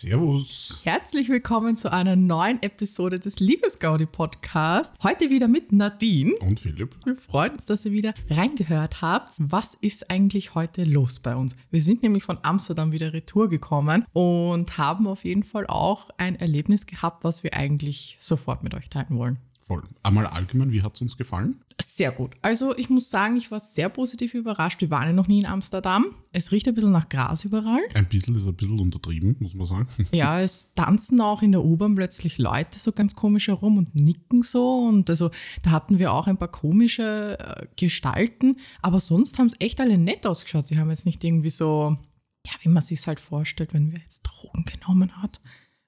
Servus. Herzlich willkommen zu einer neuen Episode des Liebesgaudi Podcast. Heute wieder mit Nadine. Und Philipp. Wir freuen uns, dass ihr wieder reingehört habt. Was ist eigentlich heute los bei uns? Wir sind nämlich von Amsterdam wieder retour gekommen und haben auf jeden Fall auch ein Erlebnis gehabt, was wir eigentlich sofort mit euch teilen wollen. Voll. Einmal allgemein, wie hat es uns gefallen? Sehr gut. Also ich muss sagen, ich war sehr positiv überrascht. Wir waren ja noch nie in Amsterdam. Es riecht ein bisschen nach Gras überall. Ein bisschen ist ein bisschen untertrieben, muss man sagen. Ja, es tanzen auch in der U-Bahn plötzlich Leute so ganz komisch herum und nicken so. Und also da hatten wir auch ein paar komische äh, Gestalten. Aber sonst haben es echt alle nett ausgeschaut. Sie haben jetzt nicht irgendwie so, ja, wie man sich halt vorstellt, wenn wir jetzt Drogen genommen hat.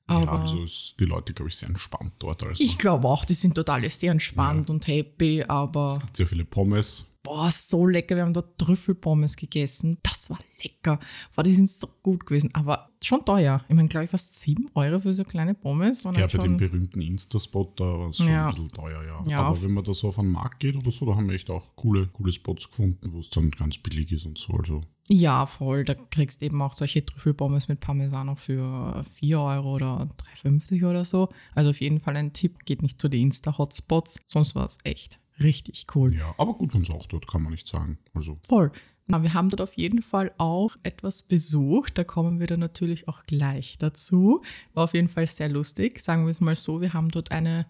Aber ja, also ist die Leute, glaube ich, sehr entspannt dort. Also ich glaube auch, die sind total sehr entspannt und happy, aber es gibt sehr viele Pommes. Boah, so lecker. Wir haben dort Trüffelpommes gegessen. Das war lecker. Boah, die sind so gut gewesen, aber schon teuer. Ich meine, glaube ich, fast 7 Euro für so kleine Pommes. Waren Ja, halt bei dem berühmten Insta-Spot, da war es schon Ja. ein bisschen teuer, ja. Ja, Aber wenn man da so auf einen Markt geht oder so, da haben wir echt auch coole, coole Spots gefunden, wo es dann ganz billig ist und so. Also Ja, voll. Da kriegst eben auch solche Trüffelpommes mit Parmesan auch für 4 Euro oder 3,50 oder so. Also auf jeden Fall ein Tipp. Geht nicht zu den Insta-Hotspots. Sonst war es echt richtig cool. ja, aber gut uns auch dort, kann man nicht sagen. Also Voll. Na, wir haben dort auf jeden Fall auch etwas besucht. Da kommen wir dann natürlich auch gleich dazu. War auf jeden Fall sehr lustig. Sagen wir es mal so, wir haben dort eine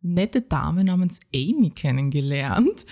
nette Dame namens Amy kennengelernt.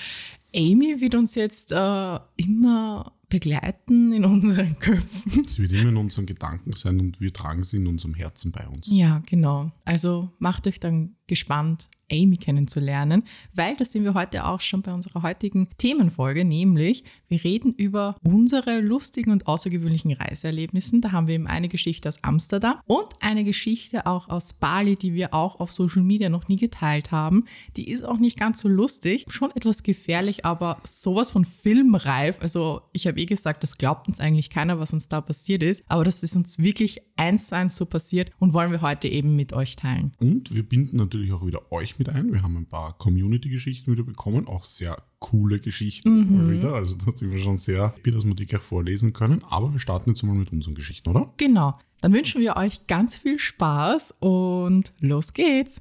Amy wird uns jetzt äh, immer begleiten in unseren Köpfen. sie wird immer in unseren Gedanken sein und wir tragen sie in unserem Herzen bei uns. Ja, genau. Also macht euch dann gespannt, Amy kennenzulernen, weil das sind wir heute auch schon bei unserer heutigen Themenfolge, nämlich wir reden über unsere lustigen und außergewöhnlichen Reiseerlebnissen. Da haben wir eben eine Geschichte aus Amsterdam und eine Geschichte auch aus Bali, die wir auch auf Social Media noch nie geteilt haben. Die ist auch nicht ganz so lustig, schon etwas gefährlich, aber sowas von filmreif. Also ich habe eh gesagt, das glaubt uns eigentlich keiner, was uns da passiert ist, aber das ist uns wirklich eins zu eins so passiert und wollen wir heute eben mit euch teilen. Und wir binden natürlich auch wieder euch mit ein. Wir haben ein paar Community-Geschichten wieder bekommen, auch sehr coole Geschichten mal wieder. Also da sind wir schon sehr happy, dass wir die gleich vorlesen können. Aber wir starten jetzt mal mit unseren Geschichten, oder? Genau. Dann wünschen wir euch ganz viel Spaß und los geht's.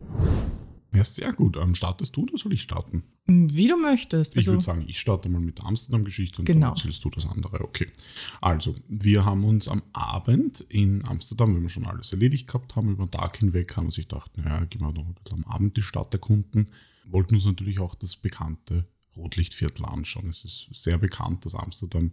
Ja, sehr gut. Ähm, startest du oder soll ich starten? Wie du möchtest. Ich Also, würde sagen, ich starte mal mit der Amsterdam-Geschichte und Genau. dann erzählst du das andere. Okay. Also, wir haben uns am Abend in Amsterdam, wenn wir schon alles erledigt gehabt haben, über den Tag hinweg, haben wir sich gedacht, naja, gehen wir noch ein bisschen am Abend die Stadt erkunden. Wollten uns natürlich auch das bekannte Rotlichtviertel anschauen. Es ist sehr bekannt, dass Amsterdam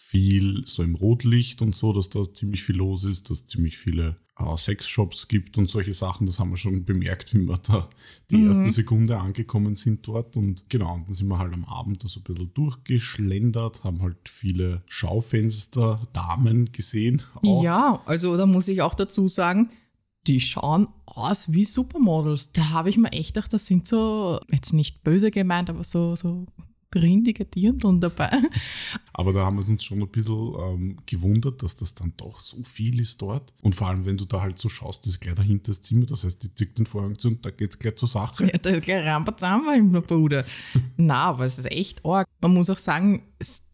viel so im Rotlicht und so, dass da ziemlich viel los ist, dass es ziemlich viele äh, Sexshops gibt und solche Sachen. Das haben wir schon bemerkt, wie wir da die erste Sekunde angekommen sind dort. Und genau, und dann sind wir halt am Abend da so ein bisschen durchgeschlendert, haben halt viele Schaufenster, Damen gesehen. Auch. ja, also da muss ich auch dazu sagen, die schauen aus wie Supermodels. Da habe ich mir echt gedacht, das sind so, jetzt nicht böse gemeint, aber so, so grindige Dirndl dabei. Aber da haben wir uns schon ein bisschen ähm, gewundert, dass das dann doch so viel ist dort. Und vor allem, wenn du da halt so schaust, das ist gleich dahinter das Zimmer, das heißt, die zieht den Vorhang zu und da geht es gleich zur Sache. Ja, da ist gleich Rampazam war im Bruder. Na, aber es ist echt arg. Man muss auch sagen,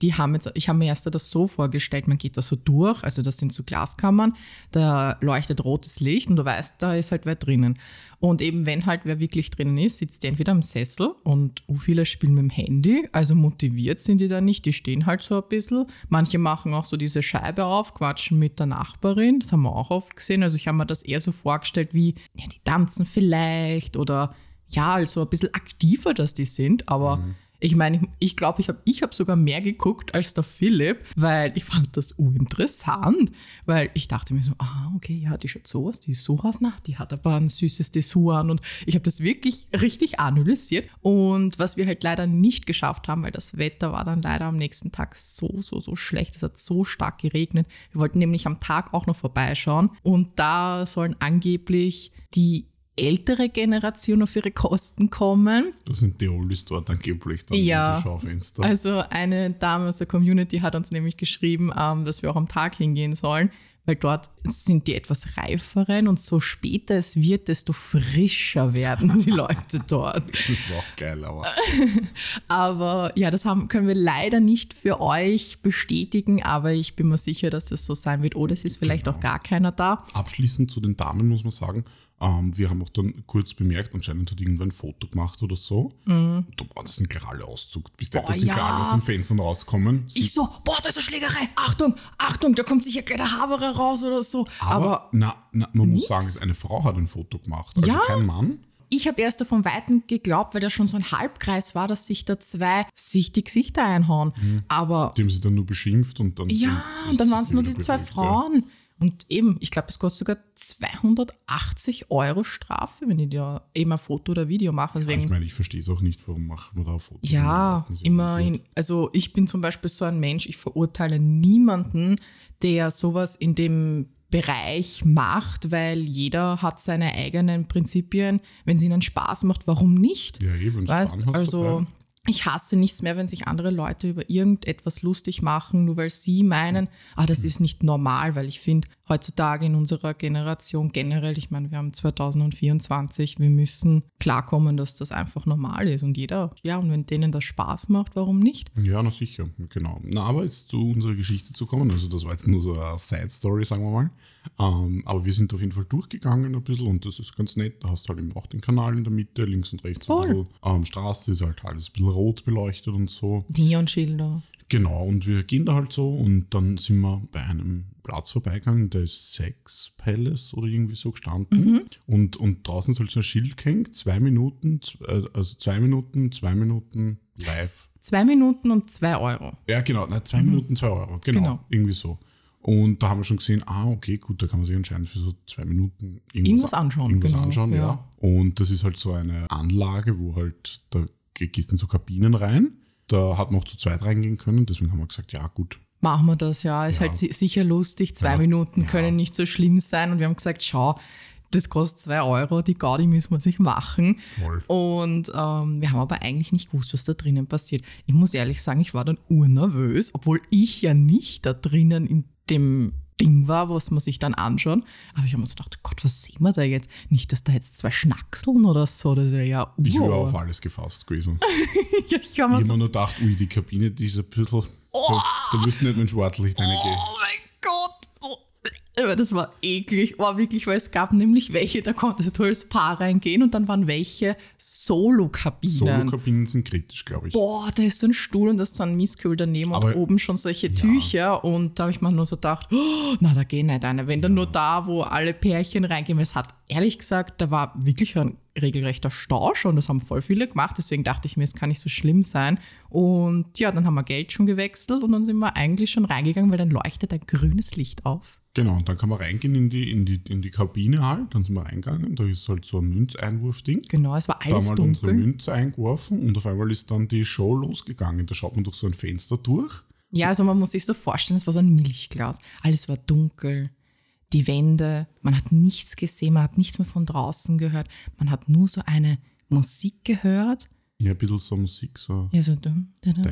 die haben jetzt, ich habe mir erst das so vorgestellt, man geht da so durch, also das sind so Glaskammern, da leuchtet rotes Licht und du weißt, da ist halt wer drinnen. Und eben, wenn halt wer wirklich drinnen ist, sitzt der entweder am Sessel und uh, viele spielen mit dem Handy, also motiviert sind die da nicht, die stehen halt so ein bisschen. Manche machen auch so diese Scheibe auf, quatschen mit der Nachbarin, das haben wir auch oft gesehen. Also ich habe mir das eher so vorgestellt wie, ja, die tanzen vielleicht oder ja, also ein bisschen aktiver, dass die sind, aber ich meine, ich- glaube, ich habe ich hab sogar mehr geguckt als der Philipp, weil ich fand das uninteressant, weil ich dachte mir so, ah, okay, ja, die schaut so aus, die ist so aus, na, die hat aber ein süßes Dessous an und ich habe das wirklich richtig analysiert und was wir halt leider nicht geschafft haben, weil das Wetter war dann leider am nächsten Tag so, so, so schlecht, es hat so stark geregnet. Wir wollten nämlich am Tag auch noch vorbeischauen und da sollen angeblich die ältere Generation auf ihre Kosten kommen. Da sind die Oldies dort angeblich dann Ja. Schaufenster. Also eine Dame aus der Community hat uns nämlich geschrieben, ähm, dass wir auch am Tag hingehen sollen, weil dort sind die etwas reiferen und so später es wird, desto frischer werden die Leute dort. Das war auch geil, aber. Aber ja, das haben, können wir leider nicht für euch bestätigen, aber ich bin mir sicher, dass das so sein wird. Oder es ist vielleicht auch gar keiner da. Abschließend zu den Damen muss man sagen, ähm, wir haben auch dann kurz bemerkt, anscheinend hat irgendwer ein Foto gemacht oder so. Da war das ein gerade auszuckt, bis der das sind ja. gerade aus den Fenstern rauskommen. Sie- Ich so, boah, da ist eine Schlägerei. Achtung, Achtung, da kommt sicher gleich der Haberer raus oder so. Aber, na, na, man muss Nix. sagen, eine Frau hat ein Foto gemacht, also Ja. kein Mann. ich habe erst von Weitem geglaubt, weil da schon so ein Halbkreis war, dass sich da zwei sich die Gesichter einhauen. Aber Die haben sie dann nur beschimpft und dann. ja, sind- und dann waren es nur die zwei bewegt, ja. Und eben, ich glaube, es kostet sogar 280 Euro Strafe, wenn die da eben ein Foto oder Video machen. Deswegen Ich meine, ich verstehe es auch nicht, warum macht man da Fotos. Ja, Das ist immerhin. Also ich bin zum Beispiel so ein Mensch, ich verurteile niemanden, der sowas in dem Bereich macht, weil jeder hat seine eigenen Prinzipien. Wenn es ihnen Spaß macht, warum nicht? Ja, wenn's weißt, also dabei. Ich hasse nichts mehr, wenn sich andere Leute über irgendetwas lustig machen, nur weil sie meinen, ah, das ist nicht normal, weil ich finde, heutzutage in unserer Generation generell, ich meine, wir haben 2024, wir müssen klarkommen, dass das einfach normal ist und jeder, ja, und wenn denen das Spaß macht, warum nicht? Ja, na sicher, genau. Na, aber jetzt zu unserer Geschichte zu kommen, also das war jetzt nur so eine Side-Story, sagen wir mal. Ähm, aber wir sind auf jeden Fall durchgegangen ein bisschen und das ist ganz nett. Da hast du halt eben auch den Kanal in der Mitte, links und rechts Voll. ein bisschen. Ähm, Straße ist halt alles ein bisschen rot beleuchtet und so. Neonschilder. Genau, und wir gehen da halt so und dann sind wir bei einem Platz vorbeigegangen, der ist Sex Palace oder irgendwie so gestanden. Und, und draußen ist halt so ein Schild gehängt, zwei Minuten, äh, also zwei Minuten, zwei Minuten live. Zwei Minuten und zwei Euro. Ja, genau, na, zwei Minuten, zwei Euro, genau, Genau. irgendwie so. Und da haben wir schon gesehen, ah, okay, gut, da kann man sich anscheinend für so zwei Minuten irgendwas, Irgendwas anschauen, Irgendwas genau, anschauen, ja. ja. Und das ist halt so eine Anlage, wo halt, da ge- gehst in so Kabinen rein. Da hat man auch zu zweit reingehen können, deswegen haben wir gesagt, ja, gut, Machen wir das, ja. Ist Ja. halt si- sicher lustig. Zwei Ja. Minuten Ja. können nicht so schlimm sein. Und wir haben gesagt, schau, das kostet zwei Euro, die Gaudi müssen wir sich machen. Voll. Und ähm, wir haben aber eigentlich nicht gewusst, was da drinnen passiert. Ich muss ehrlich sagen, ich war dann urnervös, obwohl ich ja nicht da drinnen in dem Ding war, was man sich dann anschaut. Aber ich habe mir so gedacht, Gott, was sehen wir da jetzt? Nicht, dass da jetzt zwei Schnackseln oder so, das wäre ja ich wäre auf alles gefasst gewesen. ja, ich habe mir so nur gedacht, ui, die Kabine, die ist ein bisschen, so, da müsste nicht mit dem Schwartlicht reingehen. Oh mein. Oh. Aber das war eklig, war wirklich, weil es gab nämlich welche, da konntest du als Paar reingehen und dann waren welche Solo-Kabinen. Solo-Kabinen sind kritisch, glaube ich. Boah, da ist so ein Stuhl und da ist so ein Mistkübel daneben Aber- und oben schon solche Tücher und da habe ich mir nur so gedacht, oh, na, da gehen nicht eine. Wenn dann nur da, wo alle Pärchen reingehen, weil es hat, ehrlich gesagt, da war wirklich ein regelrechter Stau schon, das haben voll viele gemacht, deswegen dachte ich mir, es kann nicht so schlimm sein. Und ja, dann haben wir Geld schon gewechselt und dann sind wir eigentlich schon reingegangen, weil dann leuchtet ein grünes Licht auf. Genau, und dann kann man reingehen in die, in die, in die Kabine halt, dann sind wir reingegangen, da ist halt so ein Münzeinwurfding. Genau, es war Da haben alles wir halt unsere dunkel. Münze eingeworfen und auf einmal ist dann die Show losgegangen. Da schaut man durch so ein Fenster durch. Ja, also man muss sich so vorstellen, es war so ein Milchglas. Alles war dunkel, die Wände, man hat nichts gesehen, man hat nichts mehr von draußen gehört. Man hat nur so eine Musik gehört. Ja, ein bisschen so Musik, so. Ja, so dum. Dann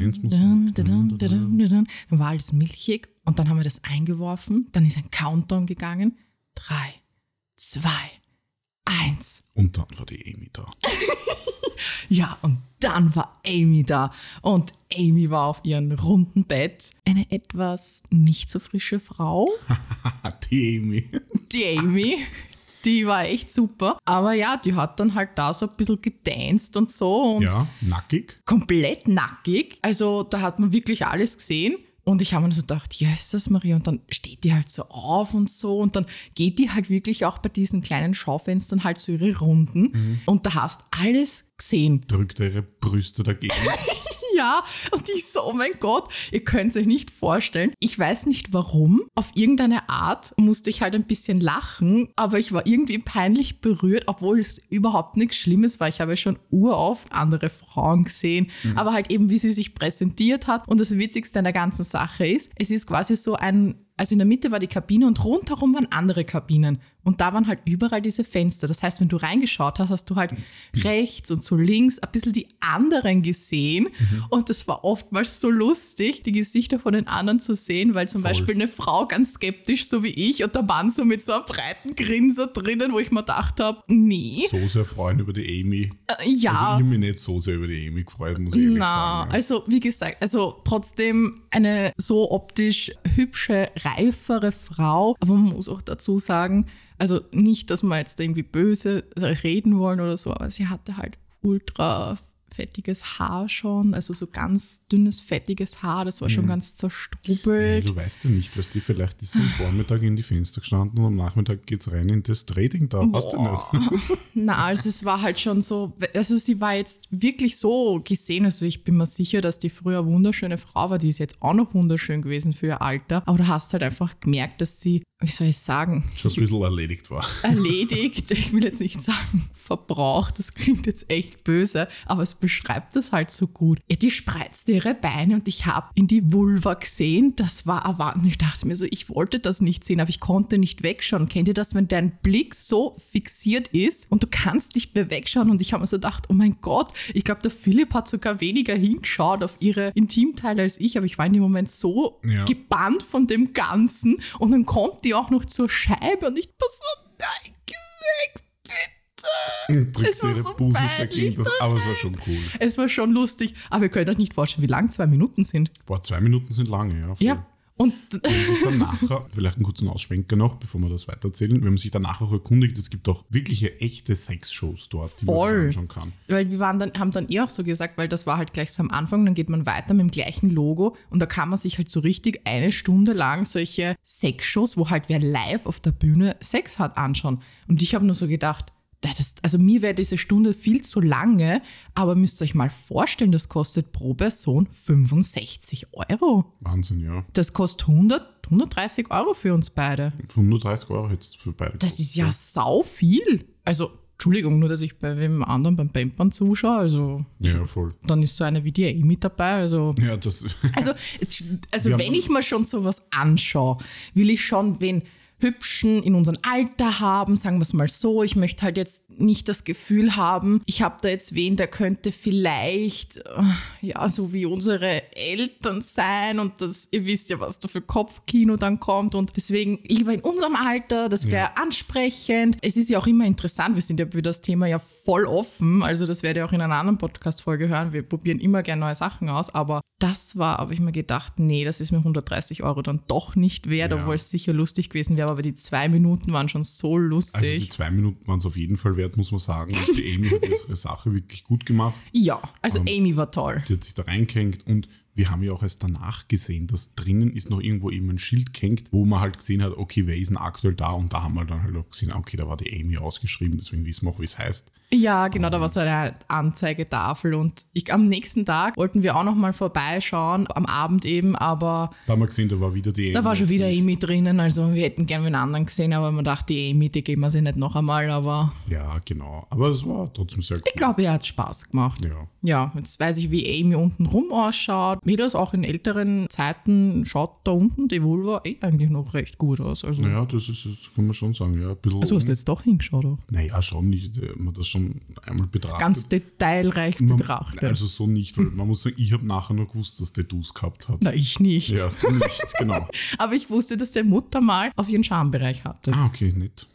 war alles milchig und dann haben wir das eingeworfen. Dann ist ein Countdown gegangen. Drei, zwei, eins. Und dann war die Amy da. Ja, und dann war Amy da. Und Amy war auf ihrem runden Bett. Eine etwas nicht so frische Frau. die Amy. die Amy. Die war echt super. Aber ja, die hat dann halt da so ein bisschen gedanced und so und Ja, nackig. komplett nackig. Also da hat man wirklich alles gesehen. Und ich habe mir so gedacht, yes, das Maria. Und dann steht die halt so auf und so. Und dann geht die halt wirklich auch bei diesen kleinen Schaufenstern halt so ihre Runden. Und da hast alles gesehen. Drückt ihre Brüste dagegen. Ja, und ich so, oh mein Gott, ihr könnt es euch nicht vorstellen. Ich weiß nicht warum. Auf irgendeine Art musste ich halt ein bisschen lachen, aber ich war irgendwie peinlich berührt, obwohl es überhaupt nichts Schlimmes war. Ich habe schon uroft andere Frauen gesehen, aber halt eben, wie sie sich präsentiert hat. Und das Witzigste an der ganzen Sache ist, es ist quasi so ein, also in der Mitte war die Kabine und rundherum waren andere Kabinen. Und da waren halt überall diese Fenster. Das heißt, wenn du reingeschaut hast, hast du halt rechts und so links ein bisschen die anderen gesehen. Mhm. Und das war oftmals so lustig, die Gesichter von den anderen zu sehen, weil zum Voll. Beispiel eine Frau ganz skeptisch, so wie ich, und der Mann so mit so einem breiten Grinser drinnen, wo ich mir gedacht habe, nee, So sehr freuen über die Amy. äh, ja. Also ich habe mich nicht so sehr über die Amy gefreut, muss ich ehrlich Na, sagen. ja. also wie gesagt, also trotzdem eine so optisch hübsche, reifere Frau. Aber man muss auch dazu sagen, also nicht, dass wir jetzt irgendwie böse reden wollen oder so, aber sie hatte halt ultra fettiges Haar schon, also so ganz dünnes, fettiges Haar, das war Mhm. schon ganz Ja, zerstrubbelt. du weißt ja nicht, was die vielleicht ist am Vormittag in die Fenster gestanden und am Nachmittag geht's rein in das Trading da. Weißt du nicht? Na, also es war halt schon so, also sie war jetzt wirklich so gesehen, also ich bin mir sicher, dass die früher wunderschöne Frau war, die ist jetzt auch noch wunderschön gewesen für ihr Alter, aber du hast halt einfach gemerkt, dass sie, wie soll ich sagen, Schon ein bisschen erledigt war. erledigt, ich will jetzt nicht sagen verbraucht, das klingt jetzt echt böse, aber es beschreibt das halt so gut. Ja, die spreizte ihre Beine und ich habe in die Vulva gesehen, das war erwarten. Ich dachte mir so, ich wollte das nicht sehen, aber ich konnte nicht wegschauen. Kennt ihr das, wenn dein Blick so fixiert ist und du kannst nicht mehr wegschauen und ich habe mir so gedacht, oh mein Gott, ich glaube, der Philipp hat sogar weniger hingeschaut auf ihre Intimteile als ich, aber ich war in dem Moment so Ja. gebannt von dem Ganzen und dann kommt die auch noch zur Scheibe und ich war so, nein, geh weg. Drückt Es war so Busen peinlich, dagegen, das, aber es war schon cool. Es war schon lustig, aber ihr könnt euch nicht vorstellen, wie lang zwei Minuten sind. Boah, zwei Minuten sind lange, ja. voll. Ja, und dann nachher, vielleicht einen kurzen Ausschwenker noch, bevor wir das weitererzählen, wir haben sich dann nachher auch erkundigt, es gibt auch wirkliche echte Sexshows dort, die man Voll. sich anschauen kann. weil wir waren dann, haben dann eh auch so gesagt, weil das war halt gleich so am Anfang, dann geht man weiter mit dem gleichen Logo und da kann man sich halt so richtig eine Stunde lang solche Sexshows, wo halt wer live auf der Bühne Sex hat, anschauen. Und ich habe nur so gedacht, das, also mir wäre diese Stunde viel zu lange, aber müsst ihr euch mal vorstellen, das kostet pro Person 65 Euro. Wahnsinn, ja. Das kostet 100, 130 Euro für uns beide. 35 Euro jetzt für beide. Das ist ja sau viel. Also, Entschuldigung, nur dass ich bei wem anderen beim Pampern zuschaue. Also, Ja, voll. dann ist so eine wie die eh mit dabei. Also, Ja, das. also, also Wir wenn ich mir schon sowas anschaue, will ich schon wen Hübschen in unserem Alter haben, sagen wir es mal so. Ich möchte halt jetzt nicht das Gefühl haben, ich habe da jetzt wen, der könnte vielleicht, äh, ja, so wie unsere Eltern sein und das, ihr wisst ja, was da für Kopfkino dann kommt und deswegen lieber in unserem Alter, das wäre ansprechend. Es ist ja auch immer interessant, wir sind ja für das Thema ja voll offen, also das werdet ihr auch in einer anderen Podcast-Folge hören. Wir probieren immer gerne neue Sachen aus, aber das war, habe ich mir gedacht, nee, das ist mir 130 Euro dann doch nicht wert, Ja. obwohl es sicher lustig gewesen wäre, aber die zwei Minuten waren schon so Also die lustig. zwei Minuten waren es auf jeden Fall wert, muss man sagen. Und die Amy hat ihre Sache wirklich gut gemacht. ja, also Amy war toll. Die hat sich da reingehängt und wir haben ja auch erst danach gesehen, dass drinnen ist noch irgendwo eben ein Schild gehängt, wo man halt gesehen hat, okay, wer ist denn aktuell da? Und da haben wir dann halt auch gesehen, okay, da war die Amy ausgeschrieben, deswegen wissen wir auch, wie es heißt. Ja, genau, da war so eine Anzeigetafel und ich, am nächsten Tag wollten wir auch noch mal vorbeischauen, am Abend eben, aber Da haben wir gesehen, da war wieder die Amy. da war schon wieder Amy drinnen, also wir hätten gerne einen anderen gesehen, aber man dachte, die Amy, die geben wir sie nicht noch einmal, aber Ja, genau. Aber es war trotzdem sehr ich cool. glaube, ihr hat Spaß gemacht. Ja. Ja, jetzt weiß ich, wie Amy unten rum ausschaut. Mädels auch in älteren Zeiten schaut da unten die Vulva eh eigentlich noch recht gut aus. Also, Naja, das ist, das kann man schon sagen, ja. Ein bisschen, also hast du jetzt doch hingeschaut auch. naja, schon nicht, äh, man das schon einmal betrachtet. Ganz detailreich Man- betrachtet. Also so nicht, weil man muss sagen, ich habe nachher nur gewusst, dass der Dus gehabt hat. Na, ich nicht. Ja, du nicht, genau. Aber ich wusste, dass der Mutter mal auf ihren Schambereich hatte. Ah, okay, nett.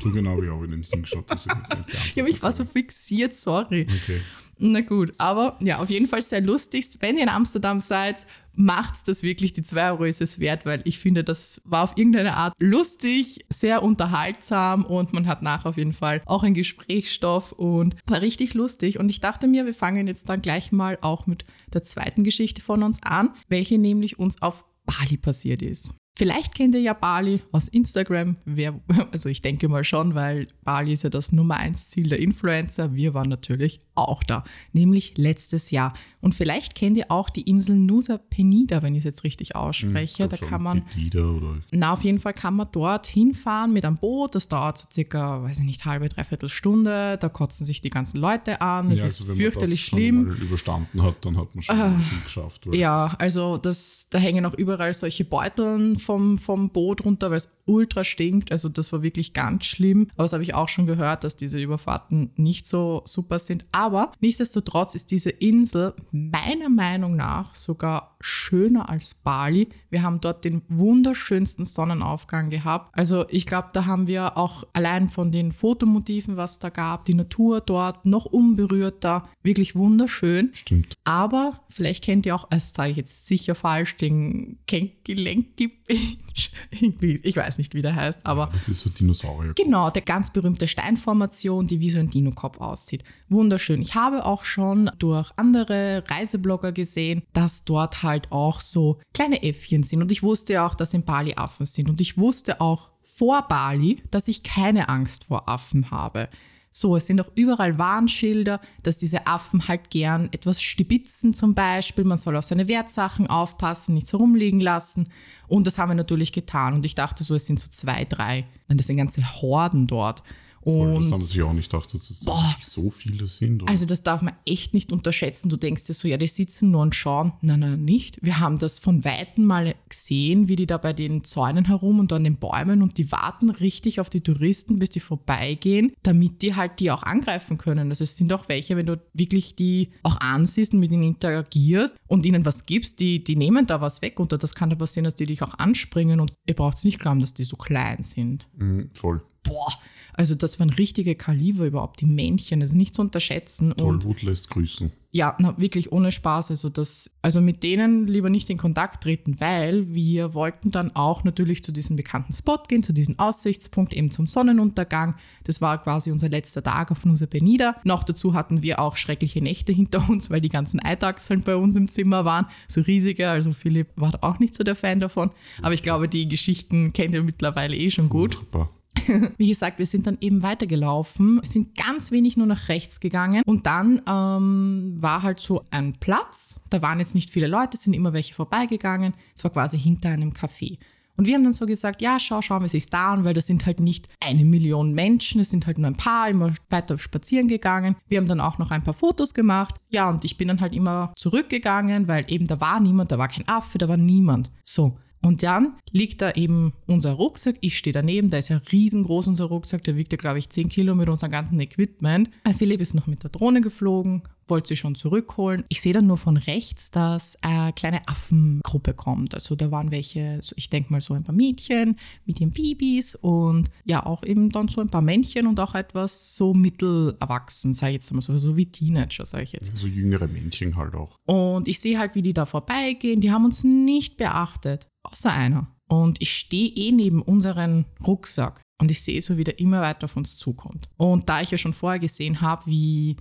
So genau wie auch in den Sinn geschaut, dass ich jetzt nicht beantworten Ja, aber ich war so fixiert, sorry. Okay. Na gut, aber ja, auf jeden Fall sehr lustig. Wenn ihr in Amsterdam seid, macht das wirklich, die 2 Euro ist es wert, weil ich finde, das war auf irgendeine Art lustig, sehr unterhaltsam und man hat nachher auf jeden Fall auch einen Gesprächsstoff und war richtig lustig. Und ich dachte mir, wir fangen jetzt dann gleich mal auch mit der zweiten Geschichte von uns an, welche nämlich uns auf Bali passiert ist. Vielleicht kennt ihr ja Bali aus Instagram. Wer, also ich denke mal schon, weil Bali ist ja das Nummer eins Ziel der Influencer. Wir waren natürlich auch da, nämlich letztes Jahr. Und vielleicht kennt ihr auch die Insel Nusa Penida, wenn ich es jetzt richtig ausspreche. Hm, da kann schon, man Petida oder na, auf jeden Fall kann man dort hinfahren mit einem Boot. Das dauert so circa, weiß ich nicht, halbe, dreiviertel Stunde. Da kotzen sich die ganzen Leute an. Es Ja, ist also wenn fürchterlich man das schon schlimm. Mal überstanden hat, dann hat man schon viel geschafft. Ja, also das, da hängen auch überall solche Beuteln vom, vom Boot runter, weil es ultra stinkt. Also das war wirklich ganz schlimm. Aber das habe ich auch schon gehört, dass diese Überfahrten nicht so super sind. Aber nichtsdestotrotz ist diese Insel meiner Meinung nach sogar schöner als Bali. Wir haben dort den wunderschönsten Sonnenaufgang gehabt. Also ich glaube, da haben wir auch allein von den Fotomotiven, was da gab, die Natur dort noch unberührter, wirklich wunderschön. Stimmt. Aber vielleicht kennt ihr auch, das sage ich jetzt sicher falsch, den Kenkilenki Beach. ich weiß nicht, wie der heißt, aber. Das ist so Dinosaurier. Genau, der ganz berühmte Steinformation, die wie so ein Dino-Kopf aussieht. Wunderschön. Ich habe auch schon durch andere Reiseblogger gesehen, dass dort halt auch so kleine Äffchen sind. Und ich wusste ja auch, dass in Bali Affen sind. Und ich wusste auch vor Bali, dass ich keine Angst vor Affen habe. So, es sind auch überall Warnschilder, dass diese Affen halt gern etwas stibitzen zum Beispiel. Man soll auf seine Wertsachen aufpassen, nichts herumliegen lassen. Und das haben wir natürlich getan. Und ich dachte so, es sind so zwei, drei. Das sind ganze Horden dort. Voll, das haben sie auch nicht gedacht, dass es boah, so viele sind. Oder? Also das darf man echt nicht unterschätzen. Du denkst dir so, ja, die sitzen nur und schauen. Nein, nein, nicht. Wir haben das von Weitem mal gesehen, wie die da bei den Zäunen herum und an den Bäumen und die warten richtig auf die Touristen, bis die vorbeigehen, damit die halt die auch angreifen können. Also es sind auch welche, wenn du wirklich die auch ansiehst und mit ihnen interagierst und ihnen was gibst, die, die nehmen da was weg und das kann da passieren, dass die dich auch anspringen und ihr braucht nicht glauben, dass die so klein sind. Mhm, voll. Boah, also das waren richtige Kaliber überhaupt, die Männchen, das ist nicht zu unterschätzen. Tollwut lässt grüßen. Ja, na, wirklich ohne Spaß. Also, das, also mit denen lieber nicht in Kontakt treten, weil wir wollten dann auch natürlich zu diesem bekannten Spot gehen, zu diesem Aussichtspunkt, eben zum Sonnenuntergang. Das war quasi unser letzter Tag auf Nusa Penida. Noch dazu hatten wir auch schreckliche Nächte hinter uns, weil die ganzen Eidachseln bei uns im Zimmer waren. So riesige, also Philipp war auch nicht so der Fan davon. Aber ich glaube, die Geschichten kennt ihr mittlerweile eh schon Furchtbar. gut. Wie gesagt, wir sind dann eben weitergelaufen, sind ganz wenig nur nach rechts gegangen und dann ähm, war halt so ein Platz, da waren jetzt nicht viele Leute, sind immer welche vorbeigegangen, es war quasi hinter einem Café. Und wir haben dann so gesagt, ja, schau, schauen wir sich da an, weil das sind halt nicht eine Million Menschen, es sind halt nur ein paar, immer weiter spazieren gegangen. Wir haben dann auch noch ein paar Fotos gemacht. Ja, und ich bin dann halt immer zurückgegangen, weil eben da war niemand, da war kein Affe, da war niemand. So. Und dann liegt da eben unser Rucksack. Ich stehe daneben, der ist ja riesengroß, unser Rucksack. Der wiegt ja, glaube ich, 10 Kilo mit unserem ganzen Equipment. Philipp ist noch mit der Drohne geflogen, wollte sie schon zurückholen. Ich sehe dann nur von rechts, dass eine kleine Affengruppe kommt. Also da waren welche, ich denke mal so ein paar Mädchen mit ihren Babys und ja auch eben dann so ein paar Männchen und auch etwas so mittelerwachsen, sage ich jetzt mal so, so wie Teenager, sage ich jetzt. So jüngere Männchen halt auch. Und ich sehe halt, wie die da vorbeigehen. Die haben uns nicht beachtet außer einer. Und ich stehe eh neben unserem Rucksack und ich sehe so, wie der immer weiter auf uns zukommt. Und da ich ja schon vorher gesehen habe, wie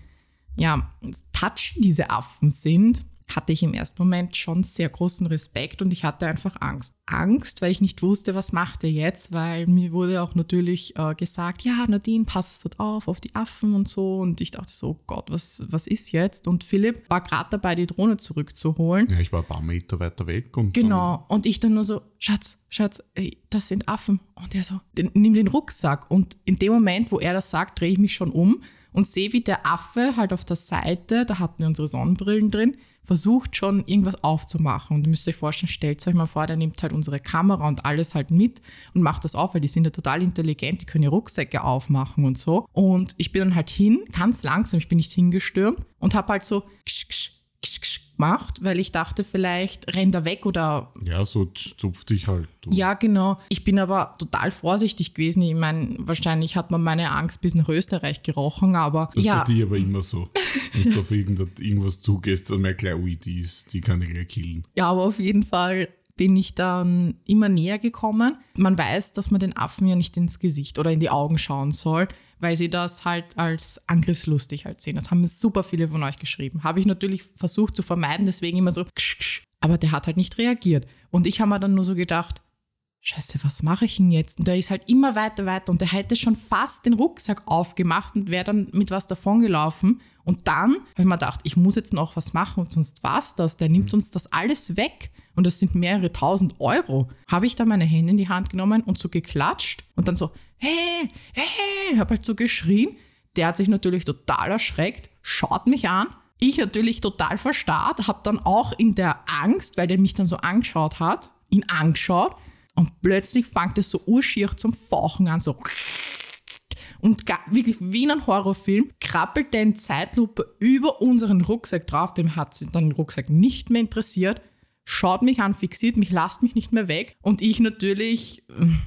ja, touchy diese Affen sind, hatte ich im ersten Moment schon sehr großen Respekt und ich hatte einfach Angst. Angst, weil ich nicht wusste, was macht er jetzt, weil mir wurde auch natürlich äh, gesagt, ja, Nadine, passt dort auf, auf die Affen und so. Und ich dachte so, oh Gott, was, was ist jetzt? Und Philipp war gerade dabei, die Drohne zurückzuholen. Ja, ich war ein paar Meter weiter weg. Und genau, und ich dann nur so, Schatz, Schatz, ey, das sind Affen. Und er so, nimm den Rucksack. Und in dem Moment, wo er das sagt, drehe ich mich schon um und sehe, wie der Affe halt auf der Seite, da hatten wir unsere Sonnenbrillen drin, versucht schon irgendwas aufzumachen. Und ihr müsst euch vorstellen, stellt euch mal vor, der nimmt halt unsere Kamera und alles halt mit und macht das auf, weil die sind ja total intelligent, die können ja Rucksäcke aufmachen und so. Und ich bin dann halt hin, ganz langsam, ich bin nicht hingestürmt und habe halt so gemacht, weil ich dachte, vielleicht rennt er weg oder. Ja, so zupft dich halt. Du. Ja, genau. Ich bin aber total vorsichtig gewesen. Ich meine, wahrscheinlich hat man meine Angst bis nach Österreich gerochen, aber. Das ja. ist bei dir aber immer so. Wenn du auf irgendwas zugehst, dann merkst du, ui, die, ist, die kann ich gleich killen. Ja, aber auf jeden Fall bin ich dann immer näher gekommen. Man weiß, dass man den Affen ja nicht ins Gesicht oder in die Augen schauen soll, weil sie das halt als angriffslustig halt sehen. Das haben mir super viele von euch geschrieben. Habe ich natürlich versucht zu vermeiden, deswegen immer so, ksch, ksch. aber der hat halt nicht reagiert. Und ich habe mir dann nur so gedacht, Scheiße, was mache ich denn jetzt? Und der ist halt immer weiter, weiter und der hätte schon fast den Rucksack aufgemacht und wäre dann mit was davongelaufen. Und dann habe ich mir gedacht, ich muss jetzt noch was machen und sonst was das. Der nimmt uns das alles weg und das sind mehrere tausend Euro. Habe ich da meine Hände in die Hand genommen und so geklatscht und dann so, hey, hey, habe halt so geschrien. Der hat sich natürlich total erschreckt, schaut mich an. Ich natürlich total verstarrt, habe dann auch in der Angst, weil der mich dann so angeschaut hat, ihn angeschaut Und plötzlich fängt es so urschier zum Fauchen an, so. Und wirklich wie in einem Horrorfilm krabbelt der in Zeitlupe über unseren Rucksack drauf. Dem hat sich dann den Rucksack nicht mehr interessiert. Schaut mich an, fixiert mich, lasst mich nicht mehr weg. Und ich natürlich,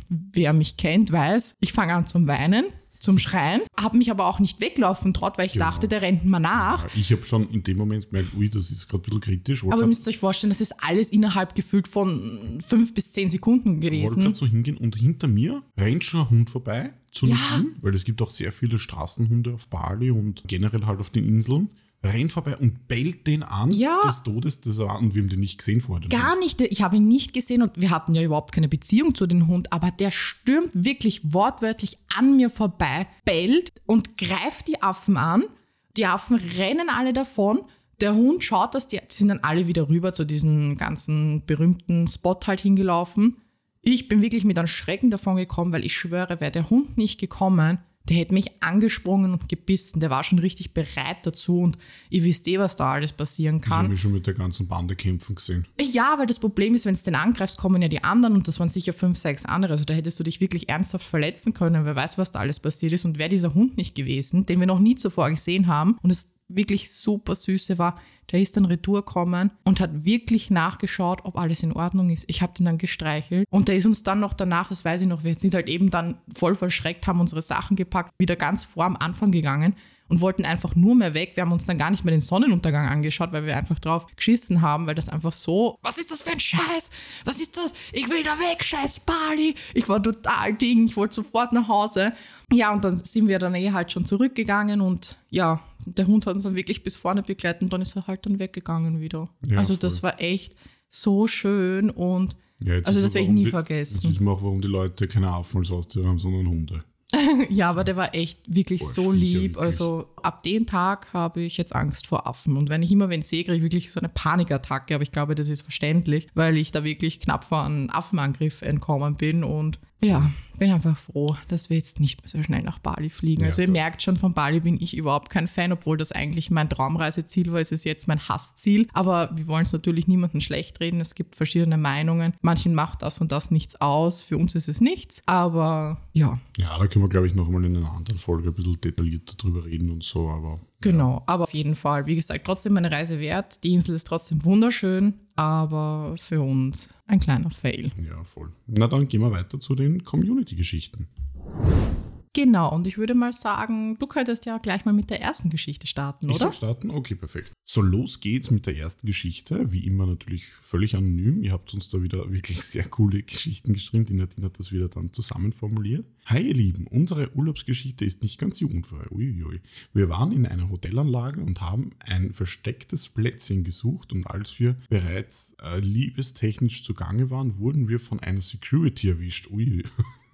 wer mich kennt, weiß, ich fange an zum Weinen zum Schreien, habe mich aber auch nicht weglaufen traut, weil ich genau. dachte, der rennt mal nach. Ja, ich habe schon in dem Moment gemerkt, ui, das ist gerade ein bisschen kritisch. Aber ihr müsst euch vorstellen, das ist alles innerhalb gefühlt von fünf bis zehn Sekunden gewesen. Ich wollte so hingehen und hinter mir rennt schon ein Hund vorbei zu ja. Hin, weil es gibt auch sehr viele Straßenhunde auf Bali und generell halt auf den Inseln rennt vorbei und bellt den an ja. des Todes. Das war, und wir haben den nicht gesehen vorher. Gar nicht. Ich habe ihn nicht gesehen und wir hatten ja überhaupt keine Beziehung zu dem Hund, aber der stürmt wirklich wortwörtlich an mir vorbei, bellt und greift die Affen an. Die Affen rennen alle davon. Der Hund schaut, dass die, die sind dann alle wieder rüber zu diesem ganzen berühmten Spot halt hingelaufen. Ich bin wirklich mit einem Schrecken davon gekommen, weil ich schwöre, wäre der Hund nicht gekommen, der hätte mich angesprungen und gebissen. Der war schon richtig bereit dazu und ihr wisst eh, was da alles passieren kann. Ich habe mich schon mit der ganzen Bande kämpfen gesehen. Ja, weil das Problem ist, wenn es den angreifst, kommen ja die anderen und das waren sicher fünf, sechs andere. Also da hättest du dich wirklich ernsthaft verletzen können. Wer weiß, was da alles passiert ist und wäre dieser Hund nicht gewesen, den wir noch nie zuvor gesehen haben und es wirklich super süße war, der ist dann retour gekommen und hat wirklich nachgeschaut, ob alles in Ordnung ist. Ich habe den dann gestreichelt und der ist uns dann noch danach, das weiß ich noch, wir sind halt eben dann voll verschreckt, haben unsere Sachen gepackt, wieder ganz vor am Anfang gegangen und wollten einfach nur mehr weg. Wir haben uns dann gar nicht mehr den Sonnenuntergang angeschaut, weil wir einfach drauf geschissen haben, weil das einfach so, was ist das für ein Scheiß? Was ist das? Ich will da weg, scheiß Bali. Ich war total ding, ich wollte sofort nach Hause. Ja, und dann sind wir dann eh halt schon zurückgegangen und ja, der Hund hat uns dann wirklich bis vorne begleitet und dann ist er halt dann weggegangen wieder. Ja, also das war echt so schön und ja, also das werde ich nie die, vergessen. Jetzt wissen wir auch, warum die Leute keine Affen als Haustiere haben, sondern Hunde. ja, aber der war echt wirklich Boah, so lieb. Wirklich. Also ab dem Tag habe ich jetzt Angst vor Affen. Und wenn ich immer wenn ich sehe, kriege ich wirklich so eine Panikattacke. Aber ich glaube, das ist verständlich, weil ich da wirklich knapp vor einem Affenangriff entkommen bin. Und ja, bin einfach froh, dass wir jetzt nicht mehr so schnell nach Bali fliegen. Ja, also ihr merkt schon, von Bali bin ich überhaupt kein Fan, obwohl das eigentlich mein Traumreiseziel war. Es ist jetzt mein Hassziel. Aber wir wollen es natürlich niemandem schlecht reden. Es gibt verschiedene Meinungen. Manchen macht das und das nichts aus. Für uns ist es nichts. Aber ja. Ja, da können wir, glaube ich, noch mal in einer anderen Folge ein bisschen detaillierter drüber reden und so. Aber Genau, aber auf jeden Fall, wie gesagt, trotzdem eine Reise wert. Die Insel ist trotzdem wunderschön, aber für uns ein kleiner Fail. Ja, voll. Na dann gehen wir weiter zu den Community-Geschichten. Genau, und ich würde mal sagen, du könntest ja gleich mal mit der ersten Geschichte starten, ich oder? Ich starten? Okay, perfekt. So, los geht's mit der ersten Geschichte. Wie immer natürlich völlig anonym. Ihr habt uns da wieder wirklich sehr coole Geschichten geschrieben. Die Nadine hat das wieder dann zusammenformuliert. Hi ihr Lieben, unsere Urlaubsgeschichte ist nicht ganz jugendfrei. Uiuiui. Wir waren in einer Hotelanlage und haben ein verstecktes Plätzchen gesucht und als wir bereits äh, liebestechnisch zugange waren, wurden wir von einer Security erwischt. Ui.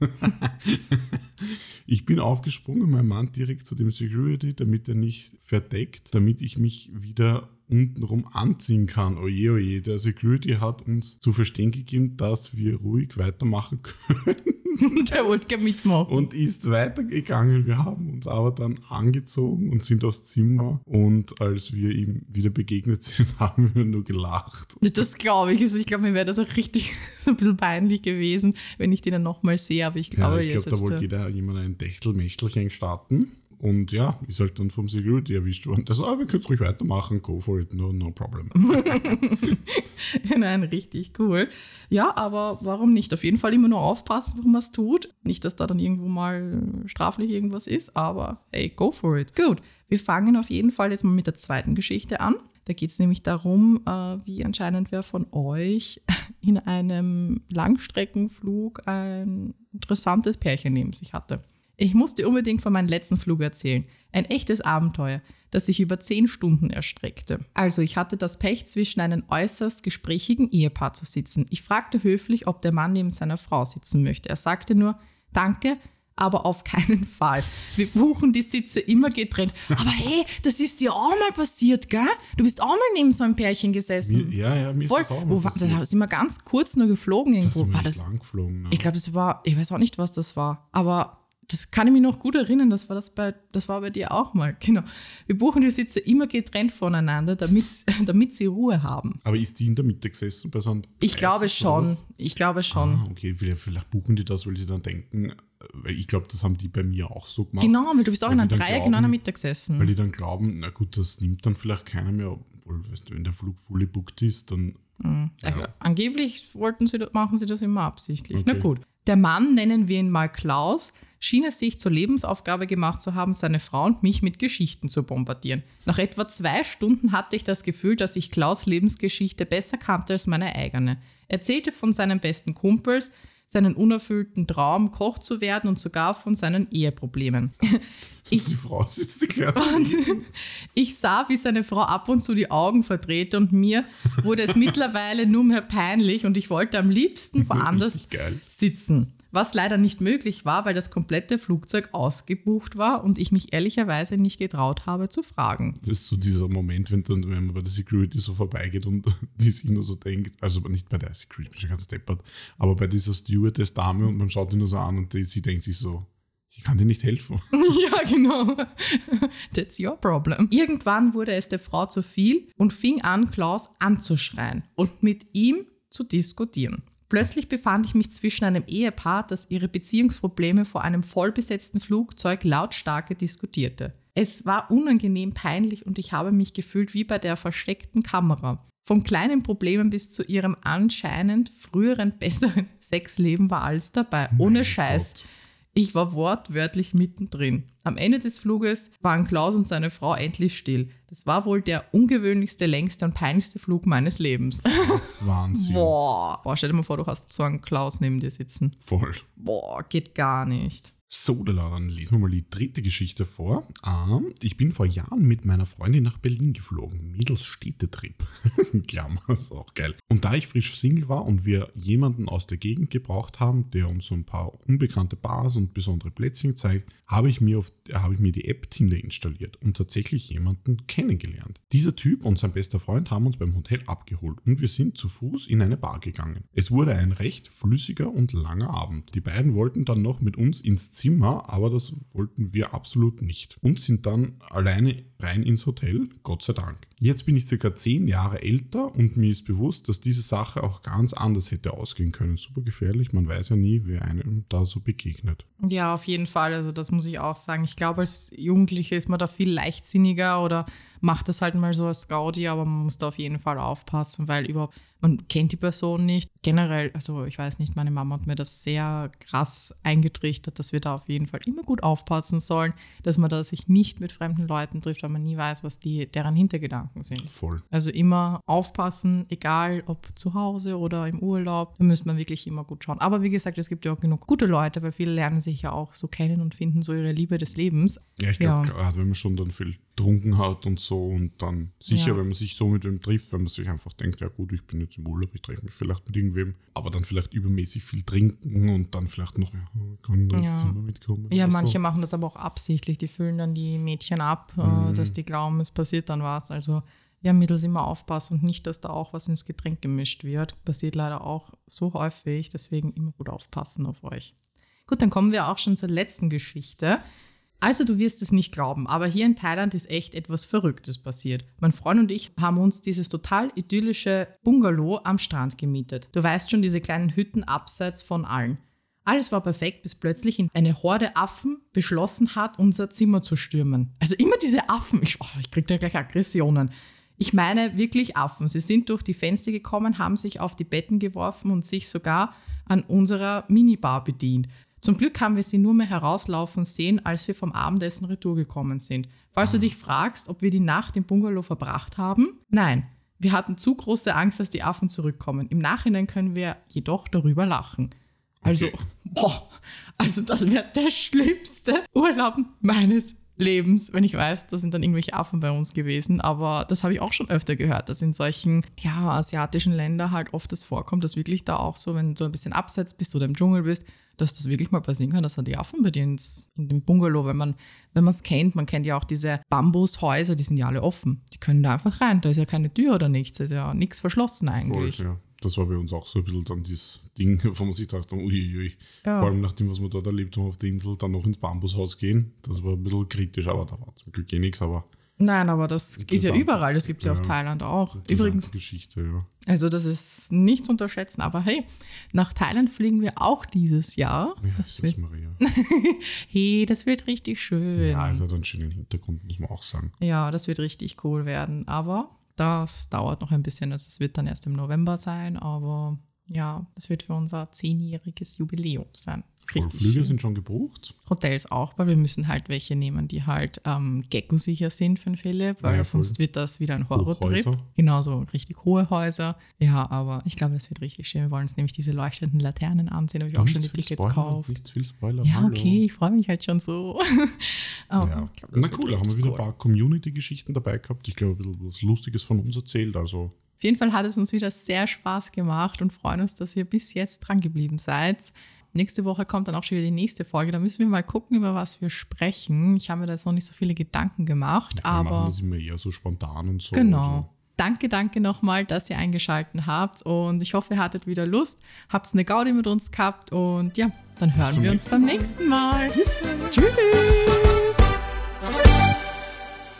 ich bin aufgesprungen, mein Mann direkt zu dem Security, damit er nicht verdeckt, damit ich mich wieder untenrum anziehen kann. Oje, oje, der Security hat uns zu verstehen gegeben, dass wir ruhig weitermachen können. Der wollte gerne mitmachen. Und ist weitergegangen. Wir haben uns aber dann angezogen und sind aufs Zimmer. Und als wir ihm wieder begegnet sind, haben wir nur gelacht. Das glaube ich. Also ich glaube, mir wäre das auch richtig so ein bisschen peinlich gewesen, wenn ich den dann nochmal sehe. Aber ich glaube, ja, ich glaube, da wollte jeder jemand ein Techtelmächtelchen starten. Und ja, ist halt dann vom Security erwischt worden. Also, ah, wir können es ruhig weitermachen, go for it, no, no problem. Nein, richtig cool. Ja, aber warum nicht? Auf jeden Fall immer nur aufpassen, wo man es tut. Nicht, dass da dann irgendwo mal straflich irgendwas ist, aber hey, go for it. Gut, wir fangen auf jeden Fall jetzt mal mit der zweiten Geschichte an. Da geht es nämlich darum, äh, wie anscheinend wer von euch in einem Langstreckenflug ein interessantes Pärchen neben sich hatte. Ich musste unbedingt von meinem letzten Flug erzählen. Ein echtes Abenteuer, das sich über zehn Stunden erstreckte. Also ich hatte das Pech, zwischen einem äußerst gesprächigen Ehepaar zu sitzen. Ich fragte höflich, ob der Mann neben seiner Frau sitzen möchte. Er sagte nur, danke, aber auf keinen Fall. Wir buchen die Sitze immer getrennt. Aber hey, das ist dir auch mal passiert, gell? Du bist auch mal neben so einem Pärchen gesessen. Ja, ja, mir Voll, ist das auch mal wo. War, da sind wir ganz kurz nur geflogen irgendwo. Das war das, lang geflogen, ne? Ich glaube, das war, ich weiß auch nicht, was das war, aber das kann ich mich noch gut erinnern, das war, das bei, das war bei dir auch mal. Genau. Wir buchen die Sitze immer getrennt voneinander, damit, damit sie Ruhe haben. Aber ist die in der Mitte gesessen bei so einem Ich glaube schon. Ich glaube schon. Ah, okay, vielleicht, vielleicht buchen die das, weil sie dann denken, weil ich glaube, das haben die bei mir auch so gemacht. Genau, weil du bist auch in einem Dreieck glauben- in einer Mitte gesessen. Weil die dann glauben, na gut, das nimmt dann vielleicht keiner mehr, obwohl, weißt du, wenn der Flug fully booked ist, dann Also, angeblich wollten sie, machen sie das immer absichtlich. Na Okay. gut. Der Mann, nennen wir ihn mal Klaus, schien es sich zur Lebensaufgabe gemacht zu haben, seine Frau und mich mit Geschichten zu bombardieren. Nach etwa zwei Stunden hatte ich das Gefühl, dass ich Klaus Lebensgeschichte besser kannte als meine eigene. Er erzählte von seinen besten Kumpels, seinen unerfüllten Traum, Koch zu werden und sogar von seinen Eheproblemen. die Frau sitzt. Ich sah, wie seine Frau ab und zu die Augen verdrehte und mir wurde es mittlerweile nur mehr peinlich und ich wollte am liebsten woanders sitzen. Was leider nicht möglich war, weil das komplette Flugzeug ausgebucht war und ich mich ehrlicherweise nicht getraut habe zu fragen. Das ist so dieser Moment, wenn, dann, wenn man bei der Security so vorbeigeht und die sich nur so denkt, also nicht bei der Security, bin schon ganz deppert, aber bei dieser Stewardess-Dame und man schaut die nur so an und die, sie denkt sich so, ich kann dir nicht helfen. Ja, genau. That's your problem. Irgendwann wurde es der Frau zu viel und fing an, Klaus anzuschreien und mit ihm zu diskutieren. Plötzlich befand ich mich zwischen einem Ehepaar, das ihre Beziehungsprobleme vor einem vollbesetzten Flugzeug lautstark diskutierte. Es war unangenehm peinlich und ich habe mich gefühlt wie bei der versteckten Kamera. Von kleinen Problemen bis zu ihrem anscheinend früheren besseren Sexleben war alles dabei. Ohne Scheiß. Gott. Ich war wortwörtlich mittendrin. Am Ende des Fluges waren Klaus und seine Frau endlich still. Das war wohl der ungewöhnlichste, längste und peinlichste Flug meines Lebens. Das ist Wahnsinn. Boah. Boah, stell dir mal vor, du hast so einen Klaus neben dir sitzen. Voll. Boah, geht gar nicht. So, dann lesen wir mal die dritte Geschichte vor. Ähm, ich bin vor Jahren mit meiner Freundin nach Berlin geflogen. Mädels Städtetrip. Klammer, ist auch geil. Und da ich frisch Single war und wir jemanden aus der Gegend gebraucht haben, der uns so ein paar unbekannte Bars und besondere Plätzchen zeigt, habe ich mir, auf, habe ich mir die App Tinder installiert und tatsächlich jemanden kennengelernt. Dieser Typ und sein bester Freund haben uns beim Hotel abgeholt und wir sind zu Fuß in eine Bar gegangen. Es wurde ein recht flüssiger und langer Abend. Die beiden wollten dann noch mit uns ins Zimmer, aber das wollten wir absolut nicht und sind dann alleine rein ins Hotel, Gott sei Dank. Jetzt bin ich circa zehn Jahre älter und mir ist bewusst, dass diese Sache auch ganz anders hätte ausgehen können. Super gefährlich, man weiß ja nie, wer einem da so begegnet. Ja, auf jeden Fall. Also das muss ich auch sagen. Ich glaube, als Jugendliche ist man da viel leichtsinniger oder macht das halt mal so als Gaudi, aber man muss da auf jeden Fall aufpassen, weil überhaupt, man kennt die Person nicht. Generell, also ich weiß nicht, meine Mama hat mir das sehr krass eingetrichtert, dass wir da auf jeden Fall immer gut aufpassen sollen, dass man da sich nicht mit fremden Leuten trifft, weil man nie weiß, was die, deren Hintergedanken sind. Voll. Also immer aufpassen, egal ob zu Hause oder im Urlaub, da müsste man wirklich immer gut schauen. Aber wie gesagt, es gibt ja auch genug gute Leute, weil viele lernen sich ja auch so kennen und finden so ihre Liebe des Lebens. Ja, ich glaube, Ja. gerade wenn man schon dann viel getrunken hat und so und dann sicher, Ja. wenn man sich so mit wem trifft, wenn man sich einfach denkt, ja gut, ich bin jetzt im Urlaub, ich treffe mich vielleicht mit irgendwem, aber dann vielleicht übermäßig viel trinken und dann vielleicht noch, ja, kann ich ins Ja. Zimmer mitkommen? Ja, manche so. machen das aber auch absichtlich. Die füllen dann die Mädchen ab, Mhm. äh, dass die glauben, es passiert dann was. Also ja, Mädels immer aufpassen und nicht, dass da auch was ins Getränk gemischt wird. Passiert leider auch so häufig, deswegen immer gut aufpassen auf euch. Gut, dann kommen wir auch schon zur letzten Geschichte. Also du wirst es nicht glauben, aber hier in Thailand ist echt etwas Verrücktes passiert. Mein Freund und ich haben uns dieses total idyllische Bungalow am Strand gemietet. Du weißt schon, diese kleinen Hütten abseits von allen. Alles war perfekt, bis plötzlich eine Horde Affen beschlossen hat, unser Zimmer zu stürmen. Also immer diese Affen, ich, oh, ich krieg da gleich Aggressionen. Ich meine wirklich Affen. Sie sind durch die Fenster gekommen, haben sich auf die Betten geworfen und sich sogar an unserer Minibar bedient. Zum Glück haben wir sie nur mehr herauslaufen sehen, als wir vom Abendessen retour gekommen sind. Falls du dich fragst, ob wir die Nacht im Bungalow verbracht haben, nein. Wir hatten zu große Angst, dass die Affen zurückkommen. Im Nachhinein können wir jedoch darüber lachen. Also, Okay. boah, also das wäre der schlimmste Urlaub meines Lebens, wenn ich weiß, da sind dann irgendwelche Affen bei uns gewesen. Aber das habe ich auch schon öfter gehört, dass in solchen ja, asiatischen Ländern halt oft das vorkommt, dass wirklich da auch so, wenn du ein bisschen abseits bist oder im Dschungel bist, dass das wirklich mal passieren kann, dass da die Affen bei dir ins, in dem Bungalow, wenn man wenn man es kennt, man kennt ja auch diese Bambushäuser, die sind ja alle offen. Die können da einfach rein. Da ist ja keine Tür oder nichts, da ist ja nichts verschlossen Voll, eigentlich. ja. das war bei uns auch so ein bisschen dann das Ding, wo man sich dachte, uiuiui. Ja. Vor allem nach dem, was wir dort erlebt haben auf der Insel, dann noch ins Bambushaus gehen. Das war ein bisschen kritisch, aber da war zum Glück eh nichts, aber Nein, aber das ist ja überall. Das gibt es ja, auf Ja. Thailand auch. Übrigens, Geschichte, ja. also das ist nicht zu unterschätzen. Aber hey, nach Thailand fliegen wir auch dieses Jahr. Ja, Das ist das wird, Maria. hey, das wird richtig schön. Ja, es hat einen schönen Hintergrund, muss man auch sagen. Ja, das wird richtig cool werden. Aber das dauert noch ein bisschen. Also es wird dann erst im November sein. Aber ja, das wird für unser zehnjähriges Jubiläum sein. Richtig Vollflüge schön. sind schon gebucht. Hotels auch, weil wir müssen halt welche nehmen, die halt ähm, gecko-sicher sind für den Philipp, weil Ja, voll. sonst wird das wieder ein Horrortrip. Hochhäuser. Genau, so richtig hohe Häuser. Ja, aber ich glaube, das wird richtig schön. Wir wollen uns nämlich diese leuchtenden Laternen ansehen, habe ich auch schon die Tickets gekauft. Nichts viel Spoiler. Ja, hallo. okay, ich freue mich halt schon so. Aber Ja. glaub, Na cool, da haben wir wieder cool. ein paar Community-Geschichten dabei gehabt. Ich glaube, ein bisschen was Lustiges von uns erzählt. Also Auf jeden Fall hat es uns wieder sehr Spaß gemacht und freuen uns, dass ihr bis jetzt dran geblieben seid. Nächste Woche kommt dann auch schon wieder die nächste Folge. Da müssen wir mal gucken, über was wir sprechen. Ich habe mir da jetzt noch nicht so viele Gedanken gemacht, wir machen aber das immer eher so spontan und so. genau. Also, Danke, danke nochmal, dass ihr eingeschaltet habt und ich hoffe, ihr hattet wieder Lust, habt eine Gaudi mit uns gehabt und ja, dann hören wir uns beim nächsten Mal. Tschüss!